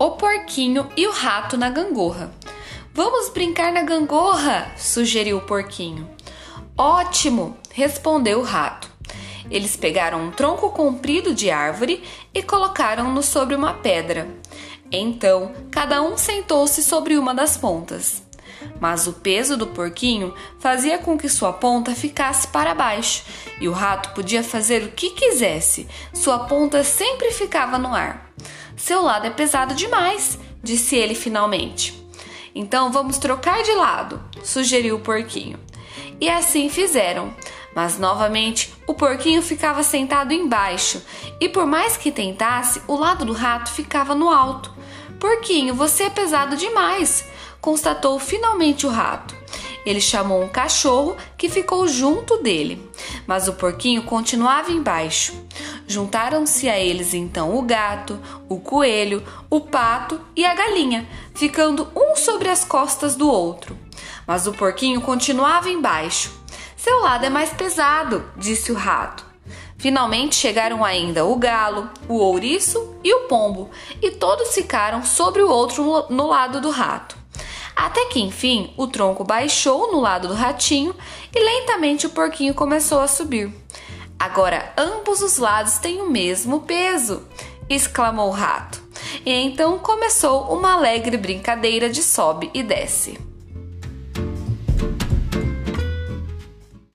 o porquinho e o rato na gangorra. Vamos brincar na gangorra, sugeriu o porquinho. Ótimo, respondeu o rato. Eles pegaram um tronco comprido de árvore e colocaram-no sobre uma pedra. Então, cada um sentou-se sobre uma das pontas. Mas o peso do porquinho fazia com que sua ponta ficasse para baixo, e o rato podia fazer o que quisesse, sua ponta sempre ficava no ar. Seu lado é pesado demais, disse ele finalmente. Então vamos trocar de lado, sugeriu o porquinho. E assim fizeram. Mas novamente o porquinho ficava sentado embaixo, e por mais que tentasse, o lado do rato ficava no alto. Porquinho, você é pesado demais, constatou finalmente o rato. Ele chamou um cachorro que ficou junto dele, mas o porquinho continuava embaixo. Juntaram-se a eles então o gato, o coelho, o pato e a galinha, ficando um sobre as costas do outro. Mas o porquinho continuava embaixo. Seu lado é mais pesado, disse o rato. Finalmente chegaram ainda o galo, o ouriço e o pombo, e todos ficaram sobre o outro no lado do rato. Até que enfim o tronco baixou no lado do ratinho e lentamente o porquinho começou a subir. Agora ambos os lados têm o mesmo peso, exclamou o rato. E então começou uma alegre brincadeira de sobe e desce.